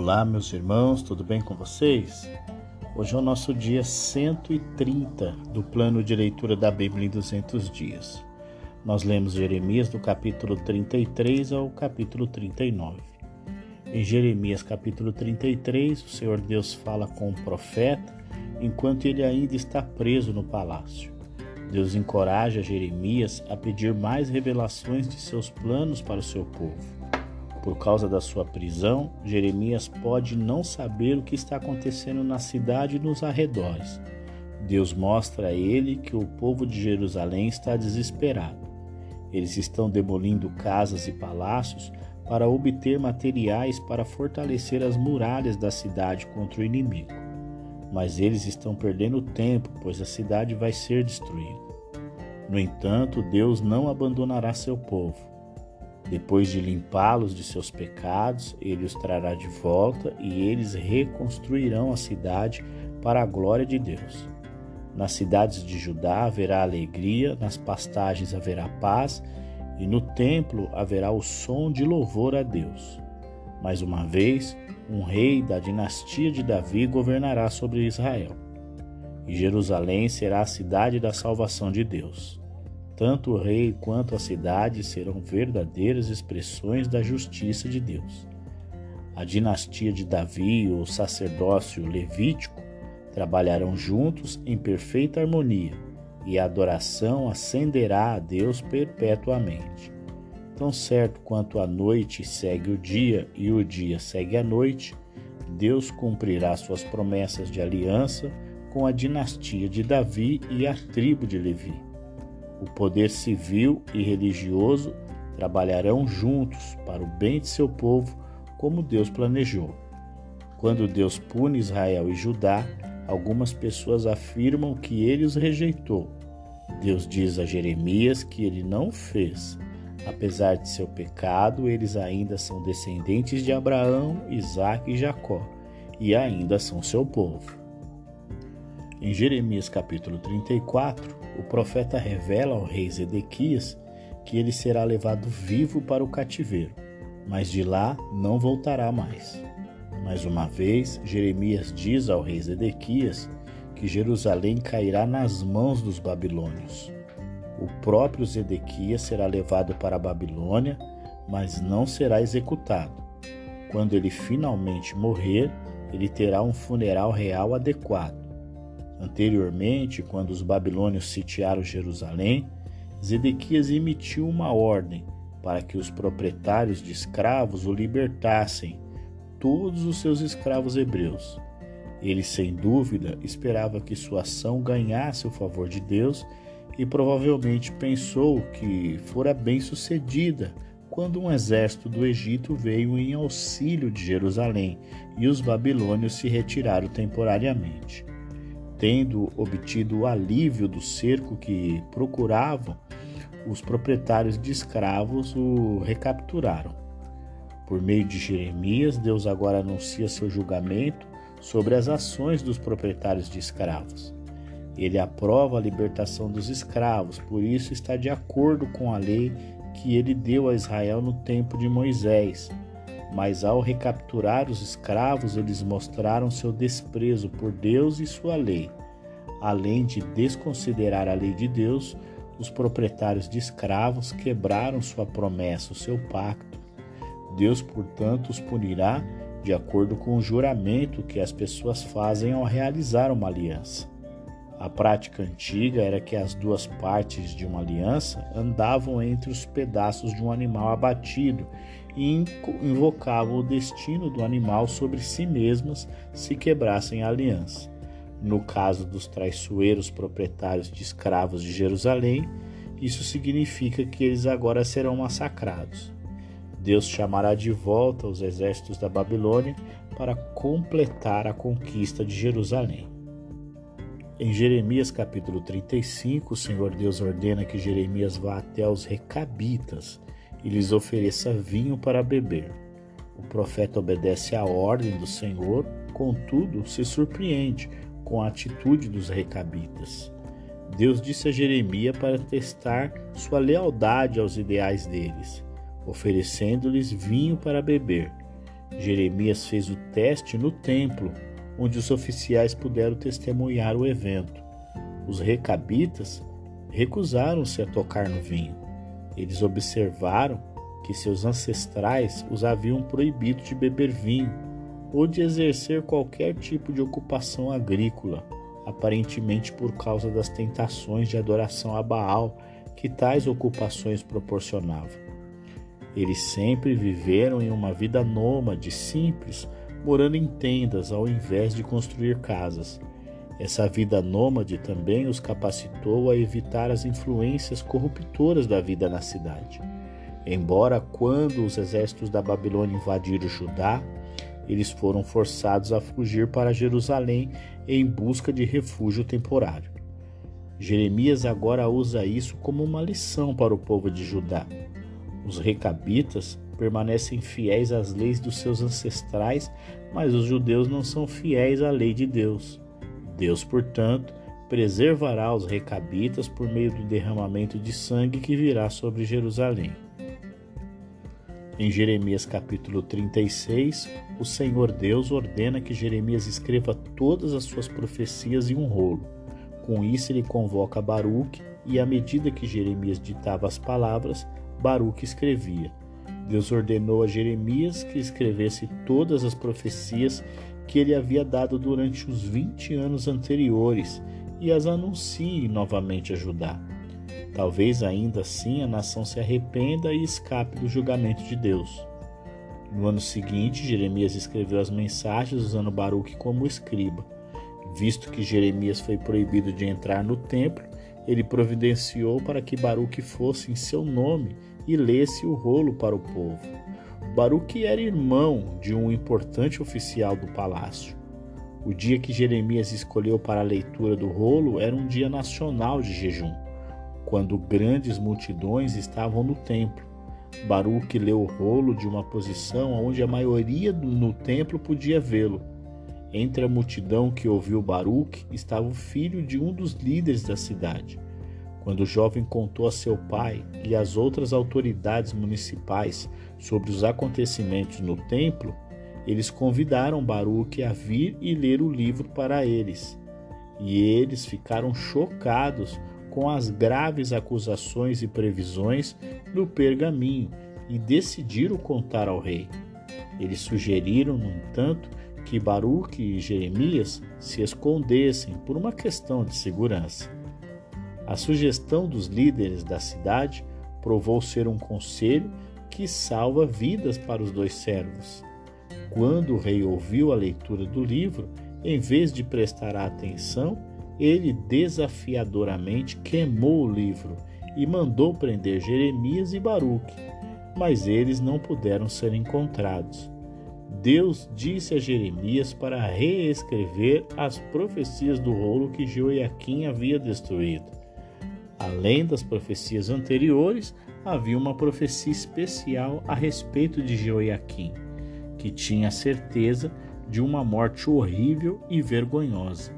Olá, meus irmãos, tudo bem com vocês? Hoje é o nosso dia 130 do plano de leitura da Bíblia em 200 dias. Nós lemos Jeremias do capítulo 33 ao capítulo 39. Em Jeremias capítulo 33, o Senhor Deus fala com o profeta enquanto ele ainda está preso no palácio. Deus encoraja Jeremias a pedir mais revelações de seus planos para o seu povo. Por causa da sua prisão, Jeremias pode não saber o que está acontecendo na cidade e nos arredores. Deus mostra a ele que o povo de Jerusalém está desesperado. Eles estão demolindo casas e palácios para obter materiais para fortalecer as muralhas da cidade contra o inimigo. Mas eles estão perdendo tempo, pois a cidade vai ser destruída. No entanto, Deus não abandonará seu povo. Depois de limpá-los de seus pecados, ele os trará de volta e eles reconstruirão a cidade para a glória de Deus. Nas cidades de Judá haverá alegria, nas pastagens haverá paz, e no templo haverá o som de louvor a Deus. Mais uma vez, um rei da dinastia de Davi governará sobre Israel. E Jerusalém será a cidade da salvação de Deus. Tanto o rei quanto a cidade serão verdadeiras expressões da justiça de Deus. A dinastia de Davi o sacerdócio levítico trabalharão juntos em perfeita harmonia, e a adoração ascenderá a Deus perpetuamente. Tão certo quanto a noite segue o dia e o dia segue a noite, Deus cumprirá suas promessas de aliança com a dinastia de Davi e a tribo de Levi. O poder civil e religioso trabalharão juntos para o bem de seu povo, como Deus planejou. Quando Deus pune Israel e Judá, algumas pessoas afirmam que ele os rejeitou. Deus diz a Jeremias que ele não fez. Apesar de seu pecado, eles ainda são descendentes de Abraão, Isaque e Jacó, e ainda são seu povo. Em Jeremias capítulo 34, o profeta revela ao rei Zedequias que ele será levado vivo para o cativeiro, mas de lá não voltará mais. Mais uma vez, Jeremias diz ao rei Zedequias que Jerusalém cairá nas mãos dos babilônios. O próprio Zedequias será levado para a Babilônia, mas não será executado. Quando ele finalmente morrer, ele terá um funeral real adequado Anteriormente, quando os babilônios sitiaram Jerusalém, Zedequias emitiu uma ordem para que os proprietários de escravos o libertassem, todos os seus escravos hebreus. Ele, sem dúvida, esperava que sua ação ganhasse o favor de Deus e provavelmente pensou que fora bem sucedida quando um exército do Egito veio em auxílio de Jerusalém e os babilônios se retiraram temporariamente. Tendo obtido o alívio do cerco que procuravam, os proprietários de escravos o recapturaram. Por meio de Jeremias, Deus agora anuncia seu julgamento sobre as ações dos proprietários de escravos. Ele aprova a libertação dos escravos, por isso está de acordo com a lei que ele deu a Israel no tempo de Moisés, mas ao recapturar os escravos, eles mostraram seu desprezo por Deus e sua lei. Além de desconsiderar a lei de Deus, os proprietários de escravos quebraram sua promessa, o seu pacto. Deus, portanto, os punirá de acordo com o juramento que as pessoas fazem ao realizar uma aliança. A prática antiga era que as duas partes de uma aliança andavam entre os pedaços de um animal abatido e invocavam o destino do animal sobre si mesmas se quebrassem a aliança. No caso dos traiçoeiros proprietários de escravos de Jerusalém, isso significa que eles agora serão massacrados. Deus chamará de volta os exércitos da Babilônia para completar a conquista de Jerusalém. Em Jeremias capítulo 35, o Senhor Deus ordena que Jeremias vá até os recabitas e lhes ofereça vinho para beber. O profeta obedece à ordem do Senhor, contudo se surpreende com a atitude dos recabitas. Deus disse a Jeremias para testar sua lealdade aos ideais deles, oferecendo-lhes vinho para beber. Jeremias fez o teste no templo, onde os oficiais puderam testemunhar o evento. Os recabitas recusaram-se a tocar no vinho. Eles observaram que seus ancestrais os haviam proibido de beber vinho ou de exercer qualquer tipo de ocupação agrícola, aparentemente por causa das tentações de adoração a Baal que tais ocupações proporcionavam. Eles sempre viveram em uma vida nômade, simples, morando em tendas ao invés de construir casas. Essa vida nômade também os capacitou a evitar as influências corruptoras da vida na cidade. Embora, quando os exércitos da Babilônia invadiram Judá, eles foram forçados a fugir para Jerusalém em busca de refúgio temporário. Jeremias agora usa isso como uma lição para o povo de Judá. Os recabitas permanecem fiéis às leis dos seus ancestrais, mas os judeus não são fiéis à lei de Deus. Deus, portanto, preservará os recabitas por meio do derramamento de sangue que virá sobre Jerusalém. Em Jeremias capítulo 36, o Senhor Deus ordena que Jeremias escreva todas as suas profecias em um rolo. Com isso, ele convoca Baruque e, à medida que Jeremias ditava as palavras, Baruque escrevia. Deus ordenou a Jeremias que escrevesse todas as profecias que ele havia dado durante os 20 anos anteriores e as anuncie novamente a Judá. Talvez ainda assim a nação se arrependa e escape do julgamento de Deus. No ano seguinte, Jeremias escreveu as mensagens usando Baruque como escriba. Visto que Jeremias foi proibido de entrar no templo, ele providenciou para que Baruque fosse em seu nome e lesse o rolo para o povo. Baruque era irmão de um importante oficial do palácio. O dia que Jeremias escolheu para a leitura do rolo era um dia nacional de jejum quando grandes multidões estavam no templo. Baruque leu o rolo de uma posição onde a maioria no templo podia vê-lo. Entre a multidão que ouviu Baruque estava o filho de um dos líderes da cidade. Quando o jovem contou a seu pai e às outras autoridades municipais sobre os acontecimentos no templo, eles convidaram Baruque a vir e ler o livro para eles. E eles ficaram chocados com as graves acusações e previsões no pergaminho e decidiram contar ao rei. Eles sugeriram, no entanto, que Baruque e Jeremias se escondessem por uma questão de segurança. A sugestão dos líderes da cidade provou ser um conselho que salva vidas para os dois servos. Quando o rei ouviu a leitura do livro, em vez de prestar atenção, ele desafiadoramente queimou o livro e mandou prender Jeremias e Baruque, mas eles não puderam ser encontrados. Deus disse a Jeremias para reescrever as profecias do rolo que Joaquim havia destruído. Além das profecias anteriores, havia uma profecia especial a respeito de Joaquim, que tinha certeza de uma morte horrível e vergonhosa.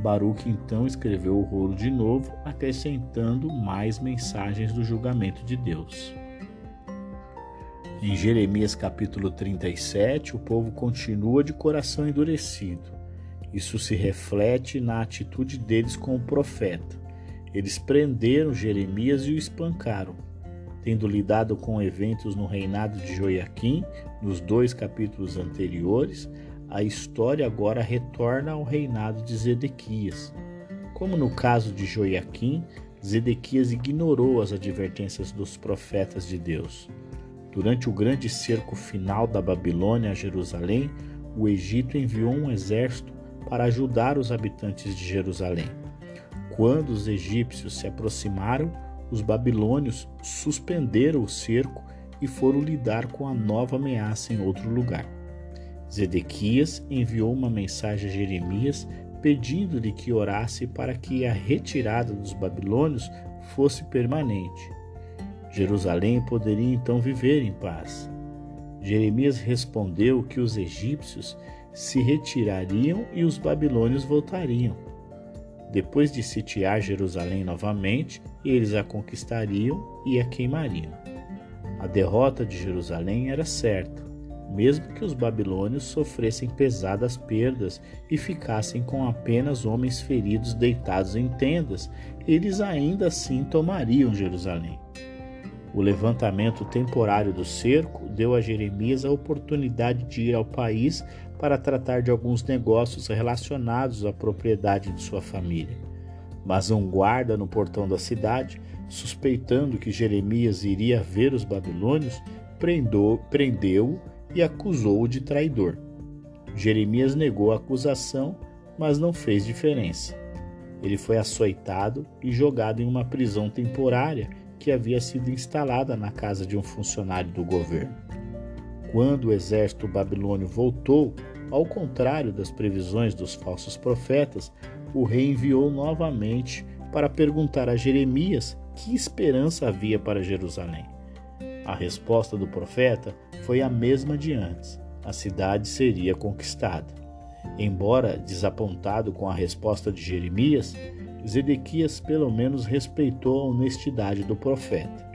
Baruque então escreveu o rolo de novo, acrescentando mais mensagens do julgamento de Deus. Em Jeremias capítulo 37, o povo continua de coração endurecido. Isso se reflete na atitude deles com o profeta. Eles prenderam Jeremias e o espancaram. Tendo lidado com eventos no reinado de Joiaquim, nos dois capítulos anteriores, a história agora retorna ao reinado de Zedequias. Como no caso de Joiaquim, Zedequias ignorou as advertências dos profetas de Deus. Durante o grande cerco final da Babilônia a Jerusalém, o Egito enviou um exército para ajudar os habitantes de Jerusalém. Quando os egípcios se aproximaram, os babilônios suspenderam o cerco e foram lidar com a nova ameaça em outro lugar. Zedequias enviou uma mensagem a Jeremias pedindo-lhe que orasse para que a retirada dos babilônios fosse permanente. Jerusalém poderia então viver em paz. Jeremias respondeu que os egípcios se retirariam e os babilônios voltariam. Depois de sitiar Jerusalém novamente, eles a conquistariam e a queimariam. A derrota de Jerusalém era certa mesmo que os babilônios sofressem pesadas perdas e ficassem com apenas homens feridos deitados em tendas, eles ainda assim tomariam Jerusalém. O levantamento temporário do cerco deu a Jeremias a oportunidade de ir ao país para tratar de alguns negócios relacionados à propriedade de sua família. Mas um guarda no portão da cidade, suspeitando que Jeremias iria ver os babilônios, prendeu-o e acusou-o de traidor. Jeremias negou a acusação, mas não fez diferença. Ele foi açoitado e jogado em uma prisão temporária que havia sido instalada na casa de um funcionário do governo. Quando o exército babilônio voltou, ao contrário das previsões dos falsos profetas, o rei enviou novamente para perguntar a Jeremias que esperança havia para Jerusalém. A resposta do profeta foi a mesma de antes: a cidade seria conquistada. Embora desapontado com a resposta de Jeremias, Zedequias pelo menos respeitou a honestidade do profeta.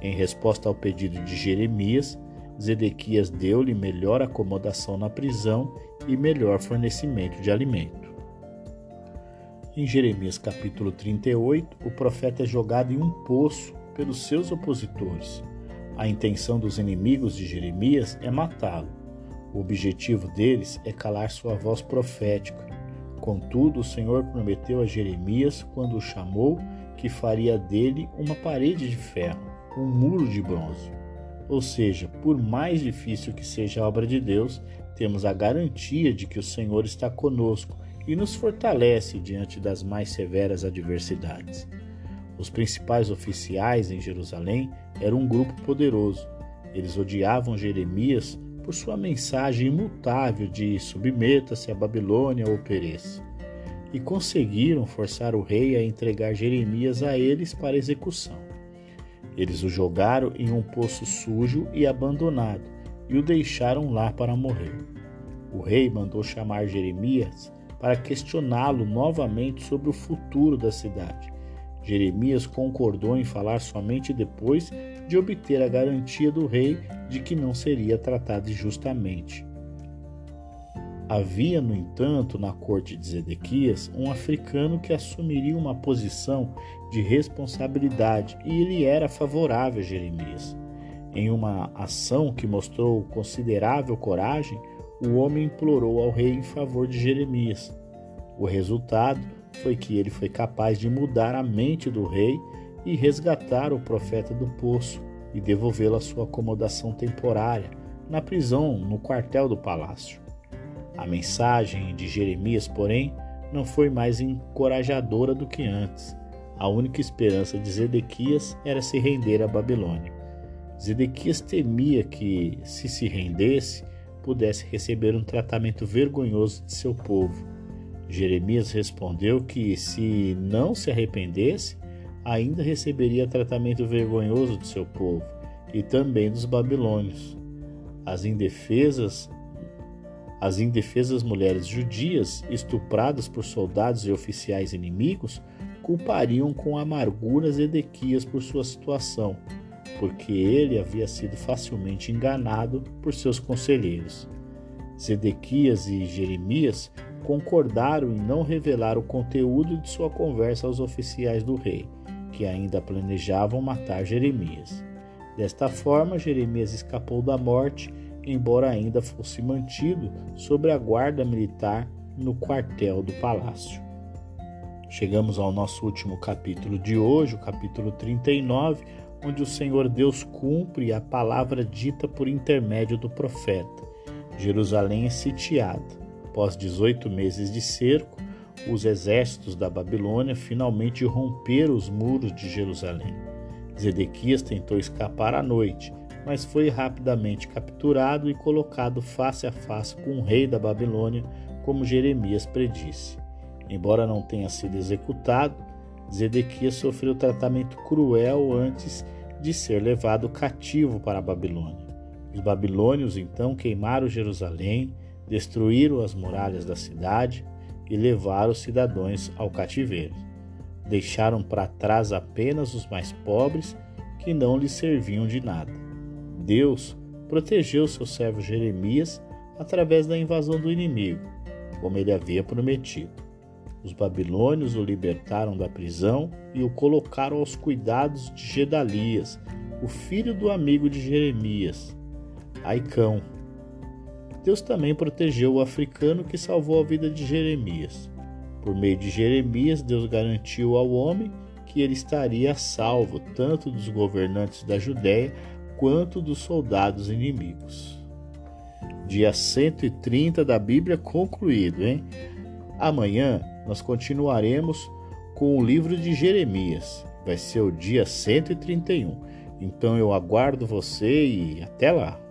Em resposta ao pedido de Jeremias, Zedequias deu-lhe melhor acomodação na prisão e melhor fornecimento de alimento. Em Jeremias capítulo 38, o profeta é jogado em um poço pelos seus opositores. A intenção dos inimigos de Jeremias é matá-lo. O objetivo deles é calar sua voz profética. Contudo, o Senhor prometeu a Jeremias, quando o chamou, que faria dele uma parede de ferro, um muro de bronze. Ou seja, por mais difícil que seja a obra de Deus, temos a garantia de que o Senhor está conosco e nos fortalece diante das mais severas adversidades. Os principais oficiais em Jerusalém eram um grupo poderoso. Eles odiavam Jeremias por sua mensagem imutável de submeta-se à Babilônia ou pereça. E conseguiram forçar o rei a entregar Jeremias a eles para execução. Eles o jogaram em um poço sujo e abandonado e o deixaram lá para morrer. O rei mandou chamar Jeremias para questioná-lo novamente sobre o futuro da cidade. Jeremias concordou em falar somente depois de obter a garantia do rei de que não seria tratado injustamente. Havia, no entanto, na corte de Zedequias um africano que assumiria uma posição de responsabilidade e ele era favorável a Jeremias. Em uma ação que mostrou considerável coragem, o homem implorou ao rei em favor de Jeremias. O resultado foi que ele foi capaz de mudar a mente do rei e resgatar o profeta do poço e devolvê-lo à sua acomodação temporária, na prisão, no quartel do palácio. A mensagem de Jeremias, porém, não foi mais encorajadora do que antes. A única esperança de Zedequias era se render à Babilônia. Zedequias temia que, se se rendesse, pudesse receber um tratamento vergonhoso de seu povo Jeremias respondeu que, se não se arrependesse, ainda receberia tratamento vergonhoso de seu povo e também dos babilônios. As indefesas as indefesas mulheres judias, estupradas por soldados e oficiais inimigos, culpariam com amargura Zedequias por sua situação, porque ele havia sido facilmente enganado por seus conselheiros. Zedequias e Jeremias concordaram em não revelar o conteúdo de sua conversa aos oficiais do rei, que ainda planejavam matar Jeremias. Desta forma, Jeremias escapou da morte, embora ainda fosse mantido sob a guarda militar no quartel do palácio. Chegamos ao nosso último capítulo de hoje, o capítulo 39, onde o Senhor Deus cumpre a palavra dita por intermédio do profeta. Jerusalém é sitiada. Após 18 meses de cerco, os exércitos da Babilônia finalmente romperam os muros de Jerusalém. Zedequias tentou escapar à noite, mas foi rapidamente capturado e colocado face a face com o rei da Babilônia, como Jeremias predisse. Embora não tenha sido executado, Zedequias sofreu tratamento cruel antes de ser levado cativo para a Babilônia. Os babilônios então queimaram Jerusalém, destruíram as muralhas da cidade e levaram os cidadãos ao cativeiro. Deixaram para trás apenas os mais pobres que não lhes serviam de nada. Deus protegeu seu servo Jeremias através da invasão do inimigo, como ele havia prometido. Os babilônios o libertaram da prisão e o colocaram aos cuidados de Gedalias, o filho do amigo de Jeremias, Aicão. Deus também protegeu o africano que salvou a vida de Jeremias. Por meio de Jeremias, Deus garantiu ao homem que ele estaria salvo tanto dos governantes da Judéia quanto dos soldados inimigos. Dia 130 da Bíblia concluído, hein? Amanhã nós continuaremos com o livro de Jeremias. Vai ser o dia 131. Então eu aguardo você e até lá.